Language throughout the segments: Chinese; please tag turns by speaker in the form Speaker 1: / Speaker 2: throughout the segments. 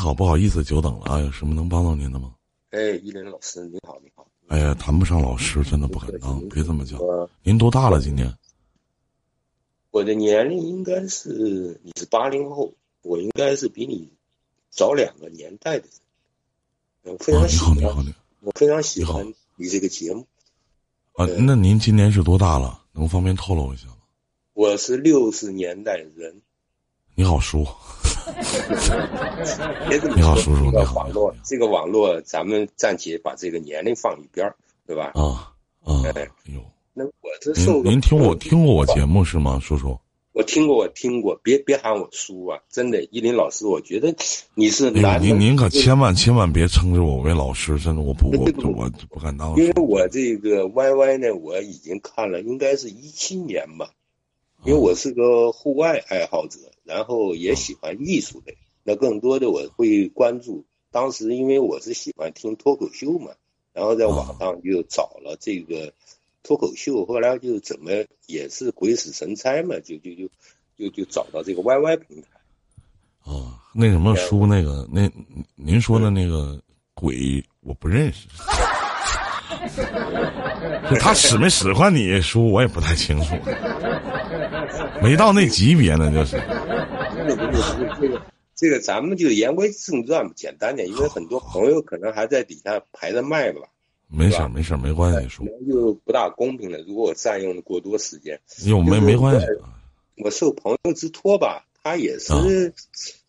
Speaker 1: 好，不好意思，久等了啊，有什么能帮到您的吗？
Speaker 2: 哎，依林老师，你好，你好。
Speaker 1: 哎呀，谈不上老师，真的不敢当，别这么讲。您多大了？今年？
Speaker 2: 我的年龄应该是你是八零后，我应该是比你早两个年代的人。非常喜欢，
Speaker 1: 你好，你好，
Speaker 2: 我非常喜欢你这个节目。
Speaker 1: 啊，那您今年是多大了？能方便透露一下吗？
Speaker 2: 我是六十年代人。
Speaker 1: 你好，叔。
Speaker 2: 你
Speaker 1: 好，叔叔。
Speaker 2: 这个网络，这个网络，咱们暂且把这个年龄放一边儿，对吧？
Speaker 1: 啊啊！哎
Speaker 2: 呦，那我这受
Speaker 1: 您听我听过我节目是吗，叔叔？
Speaker 2: 我听过，我听过，别别喊我叔啊！真的，依林老师，我觉得你是男。
Speaker 1: 您您可千万千万别称之我为老师，真的，我不我 我不敢当。
Speaker 2: 因为我这个 YY 呢，我已经看了，应该是一七年吧。因为我是个户外爱好者，然后也喜欢艺术类。那更多的我会关注，当时因为我是喜欢听脱口秀嘛，然后在网上就找了这个。脱口秀后来就怎么也是鬼使神差嘛，就就就就就找到这个 YY 平台。
Speaker 1: 哦，那什么书，那个那您说的那个鬼我不认识，他使没使唤你书我也不太清楚，没到那级别呢，就是。
Speaker 2: 这个这个咱们就言归正传吧，简单点，因为很多朋友可能还在底下排着麦吧。
Speaker 1: 没事儿，没事儿，没关系。说
Speaker 2: 就不大公平了。如果我占用了过多时间，
Speaker 1: 有没没关系。
Speaker 2: 我受朋友之托吧，他也是，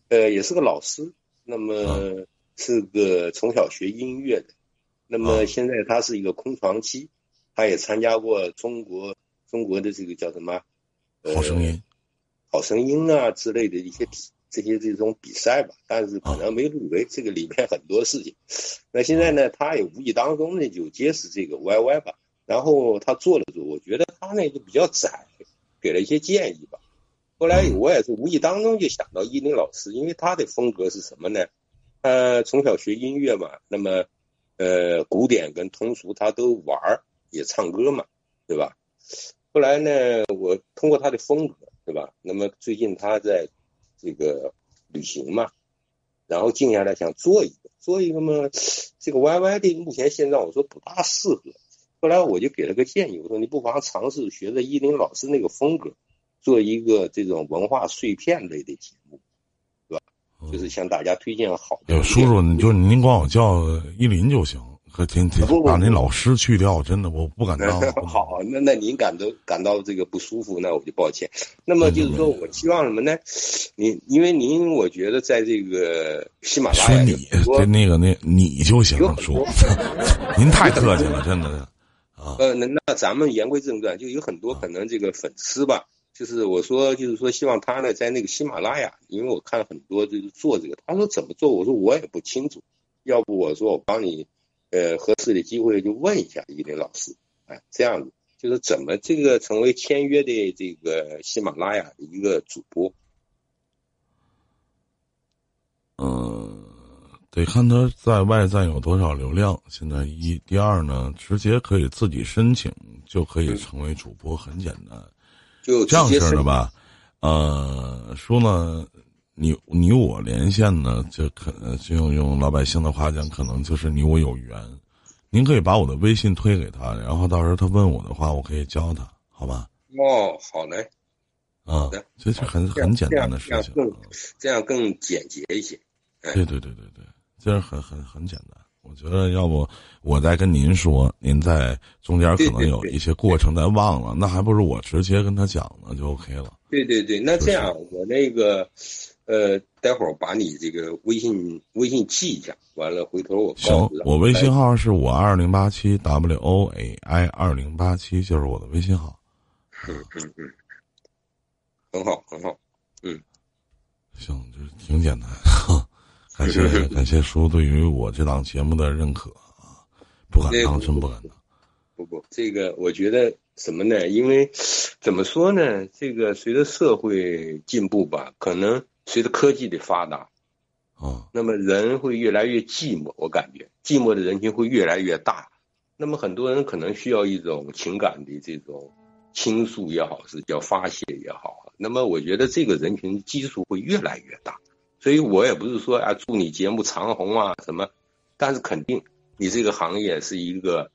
Speaker 2: 呃，也是个老师。那么是个从小学音乐的。那么现在他是一个空床期，他也参加过中国中国的这个叫什么？
Speaker 1: 好声音，
Speaker 2: 好声音啊之类的一些这些这种比赛吧，但是可能没入围，这个里面很多事情。那现在呢，他也无意当中呢就结识这个 YY 吧，然后他做了做，我觉得他那个比较窄，给了一些建议吧。后来我也是无意当中就想到依林老师，因为他的风格是什么呢？他，从小学音乐嘛，那么呃古典跟通俗他都玩儿，也唱歌嘛，对吧？后来呢，我通过他的风格，对吧？那么最近他在。这个旅行嘛，然后静下来想做一个，做一个嘛，这个 YY 的目前现状我说不大适合，后来我就给了个建议，我说你不妨尝试学着依林老师那个风格，做一个这种文化碎片类的节目，是吧？就是向大家推荐好的。
Speaker 1: 叔叔，你就您管我叫依林就行。和天天把那老师去掉，真的我不敢当。
Speaker 2: 好，那那您感到感到这个不舒服，那我就抱歉。那么就是说我希望什么呢？您因为您，我觉得在这个喜马拉雅，
Speaker 1: 说你这那个那你就行了，叔，您太客气了，真的 啊。
Speaker 2: 呃，那那咱们言归正传，就有很多可能这个粉丝吧，就是我说就是说希望他呢在那个喜马拉雅，因为我看了很多就是做这个，他说怎么做，我说我也不清楚，要不我说我帮你。呃，合适的机会就问一下依林老师，哎，这样子就是怎么这个成为签约的这个喜马拉雅的一个主播？
Speaker 1: 嗯，得看他在外站有多少流量。现在一，第二呢，直接可以自己申请就可以成为主播，很简单。
Speaker 2: 就
Speaker 1: 这样式的吧？呃，说呢。你你我连线呢，就可就用用老百姓的话讲，可能就是你我有缘。您可以把我的微信推给他，然后到时候他问我的话，我可以教他，好吧？
Speaker 2: 哦，好嘞。
Speaker 1: 啊，这是很很简单的事情，
Speaker 2: 这样更简洁一些。
Speaker 1: 对对对对对，这样很很很简单。我觉得要不我再跟您说，您在中间可能有一些过程再忘了，那还不如我直接跟他讲呢，就 OK 了。
Speaker 2: 对对对，那这样我那个。呃，待会儿把你这个微信微信记一下，完了回头我
Speaker 1: 行，我微信号是我二零八七 w o a i 二零八七，就是我的微信号。
Speaker 2: 嗯嗯嗯，很好很好，嗯，
Speaker 1: 行，就是挺简单。感谢 感谢叔对于我这档节目的认可啊，不敢当，真不敢当。
Speaker 2: 不不，这个我觉得什么呢？因为怎么说呢？这个随着社会进步吧，可能。随着科技的发达，
Speaker 1: 啊，
Speaker 2: 那么人会越来越寂寞，我感觉寂寞的人群会越来越大。那么很多人可能需要一种情感的这种倾诉也好，是叫发泄也好。那么我觉得这个人群基数会越来越大，所以我也不是说啊，祝你节目长红啊什么，但是肯定你这个行业是一个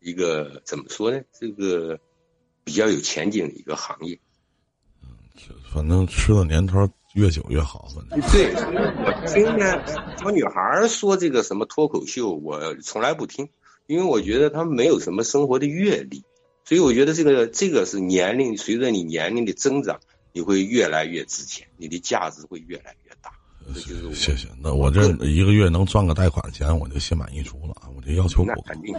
Speaker 2: 一个怎么说呢？这个比较有前景的一个行业。
Speaker 1: 嗯，反正吃的年头越久越好。
Speaker 2: 对，我听呢，小女孩说这个什么脱口秀，我从来不听，因为我觉得她们没有什么生活的阅历，所以我觉得这个这个是年龄随着你年龄的增长，你会越来越值钱，你的价值会越来越大。
Speaker 1: 谢谢，那我这一个月能赚个贷款钱，我就心满意足了。我这要求
Speaker 2: 我肯定，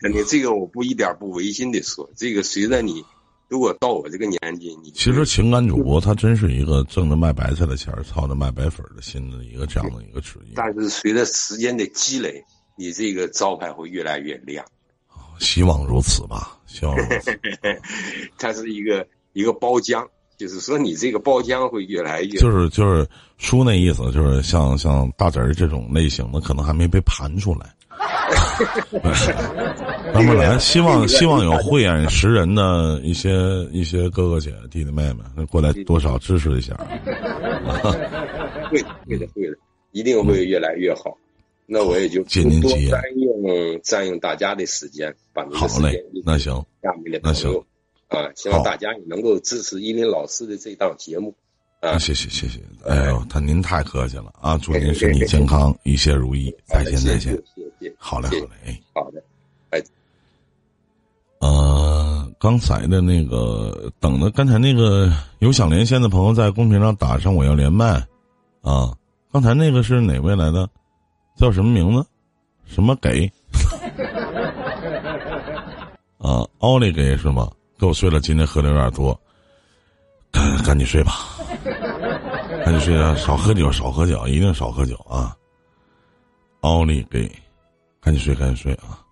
Speaker 2: 肯定这个我不一点不违心的说，这个随着你，如果到我这个年纪，你
Speaker 1: 其实情感主播他真是一个挣着卖白菜的钱操着卖白粉的心的一个这样的一个职业。
Speaker 2: 但是随着时间的积累，你这个招牌会越来越亮。
Speaker 1: 希望如此吧，希望如此。
Speaker 2: 它是一个一个包浆。就是说，你这个包浆会越来越……
Speaker 1: 就是就是书那意思，就是像像大侄儿这种类型的，可能还没被盘出来。慢慢来，希望希望有慧眼识人的一些一些哥哥姐弟弟妹妹过来多少支持一下。
Speaker 2: 会会的会的，一定会越来越好。那我也就多占用占用大家的时间，把您的时间
Speaker 1: 那行，
Speaker 2: 下面的朋友。啊，希望大家也能够支持依林老师的这档节目。啊，
Speaker 1: 谢谢谢谢，哎呦，他您太客气了啊！祝您身体健康，一切如意，再见再见，好嘞好嘞，哎，
Speaker 2: 好的，哎，
Speaker 1: 呃，刚才的那个等的，刚才那个有想连线的朋友在公屏上打上我要连麦，啊，刚才那个是哪位来的？叫什么名字？什么给？啊，奥利给是吗？给我睡了，今天喝的有点多，赶赶紧睡吧，赶紧睡啊！少喝酒，少喝酒，一定少喝酒啊！奥利给，赶紧睡，赶紧睡啊！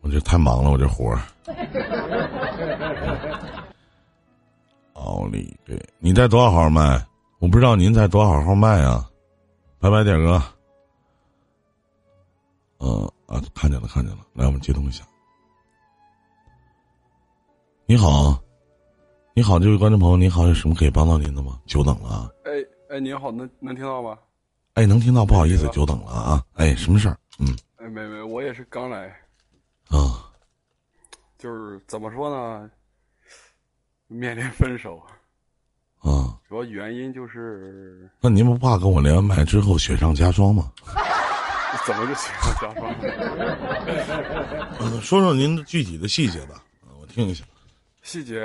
Speaker 1: 我这太忙了，我这活儿。奥利给，你在多少号麦？我不知道您在多少号麦啊？拜拜，点哥。嗯啊，看见了，看见了，来，我们接通一下。你好，你好，这位观众朋友，你好，有什么可以帮到您的吗？久等了啊！
Speaker 3: 哎哎，您好，能能听到吗？
Speaker 1: 哎，能听到，不好意思，久等了啊！哎，什么事儿？嗯，
Speaker 3: 哎，没没，我也是刚来。
Speaker 1: 啊，
Speaker 3: 就是怎么说呢？面临分手。
Speaker 1: 啊，
Speaker 3: 主要原因就是……
Speaker 1: 那您不怕跟我连完麦之后雪上加霜吗？
Speaker 3: 怎么就雪上加霜？
Speaker 1: 嗯，说说您的具体的细节吧，我听一下。
Speaker 3: 细节，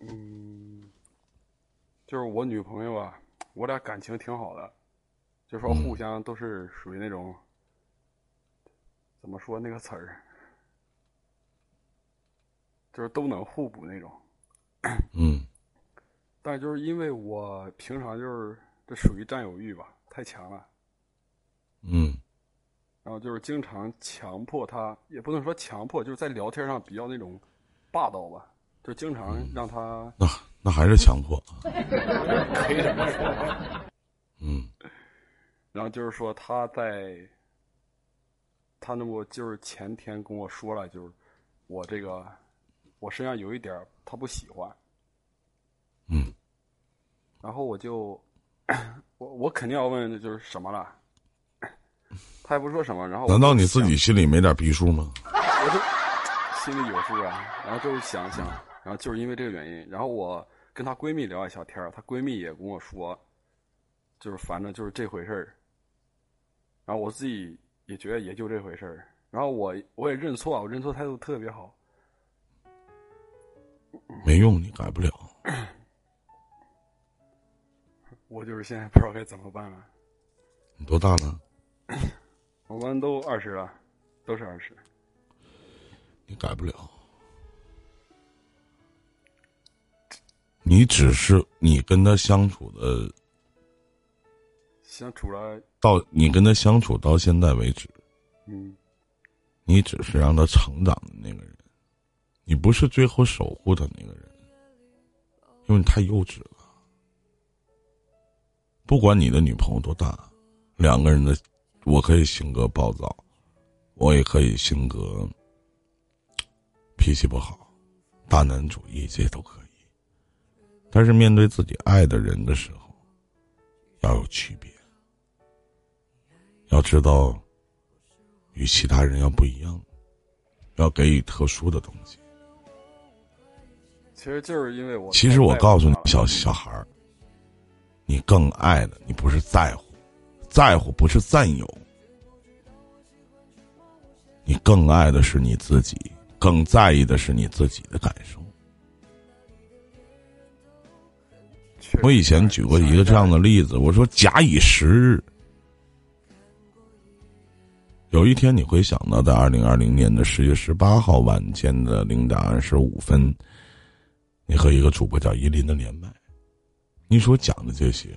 Speaker 3: 嗯，就是我女朋友啊，我俩感情挺好的，就说互相都是属于那种，怎么说那个词儿，就是都能互补那种。
Speaker 1: 嗯。
Speaker 3: 但就是因为我平常就是这属于占有欲吧，太强了。
Speaker 1: 嗯。
Speaker 3: 然后就是经常强迫他，也不能说强迫，就是在聊天上比较那种霸道吧。就经常让他
Speaker 1: 那那还是强迫，
Speaker 3: 可以这么说。
Speaker 1: 嗯，
Speaker 3: 然后就是说他在，他那不就是前天跟我说了，就是我这个我身上有一点他不喜欢。
Speaker 1: 嗯，
Speaker 3: 然后我就我我肯定要问的就是什么了，他也不说什么，然后
Speaker 1: 难道你自己心里没点逼数吗？
Speaker 3: 我就心里有数啊，然后就是想想。然后就是因为这个原因，然后我跟她闺蜜聊一小天儿，她闺蜜也跟我说，就是反正就是这回事儿。然后我自己也觉得也就这回事儿，然后我我也认错，我认错态度特别好。
Speaker 1: 没用，你改不了。
Speaker 3: 我就是现在不知道该怎么办了。
Speaker 1: 你多大了？
Speaker 3: 我们都二十了，都是二十。
Speaker 1: 你改不了。你只是你跟他相处的，
Speaker 3: 相处了
Speaker 1: 到你跟他相处到现在为止，
Speaker 3: 嗯，
Speaker 1: 你只是让他成长的那个人，你不是最后守护他那个人，因为你太幼稚了。不管你的女朋友多大，两个人的，我可以性格暴躁，我也可以性格脾气不好，大男主义，这些都可以。但是面对自己爱的人的时候，要有区别，要知道与其他人要不一样，要给予特殊的东西。
Speaker 3: 其实就是因为我，
Speaker 1: 其实我告诉你，小小孩儿，你更爱的，你不是在乎，在乎不是占有，你更爱的是你自己，更在意的是你自己的感受。我以前举过一个这样的例子，我说假以时日，有一天你会想到，在二零二零年的十月十八号晚间的零点二十五分，你和一个主播叫依林的连麦，你所讲的这些，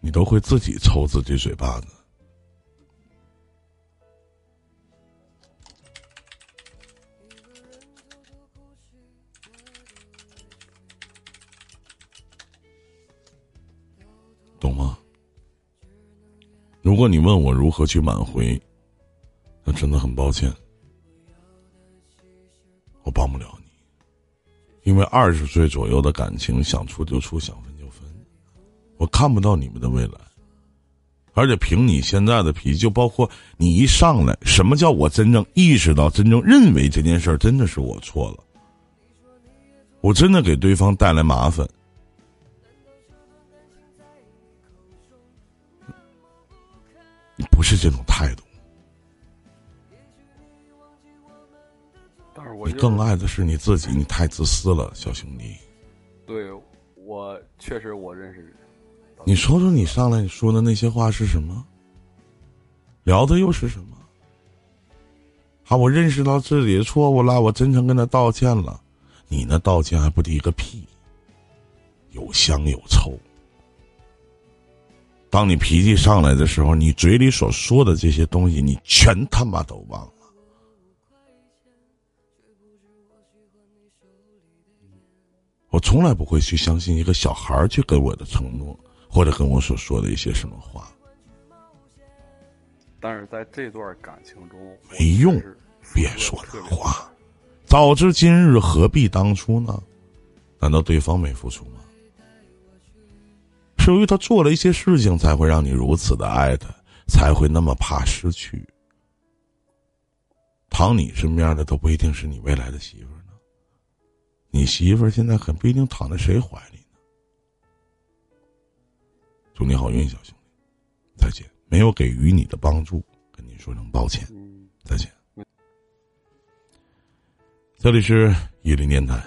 Speaker 1: 你都会自己抽自己嘴巴子。懂吗？如果你问我如何去挽回，真的很抱歉，我帮不了你。因为二十岁左右的感情，想处就处，想分就分，我看不到你们的未来。而且凭你现在的脾气，就包括你一上来，什么叫我真正意识到、真正认为这件事儿真的是我错了？我真的给对方带来麻烦。你不是这种态度，
Speaker 3: 但是我
Speaker 1: 你更爱的是你自己，你太自私了，小兄弟。
Speaker 3: 对，我确实我认识。
Speaker 1: 你说说你上来说的那些话是什么？聊的又是什么？好，我认识到自己的错误了，我真诚跟他道歉了。你那道歉还不抵个屁？有香有臭。当你脾气上来的时候，你嘴里所说的这些东西，你全他妈都忘了。我从来不会去相信一个小孩去给我的承诺，或者跟我所说的一些什么话。
Speaker 3: 但是在这段感情中，
Speaker 1: 没用，别说那话。早知今日，何必当初呢？难道对方没付出吗？是由于他做了一些事情，才会让你如此的爱他，才会那么怕失去。躺你身边的都不一定是你未来的媳妇呢，你媳妇儿现在很不一定躺在谁怀里呢。祝你好运，小兄弟，再见。没有给予你的帮助，跟你说声抱歉，再见。这里是伊林电台。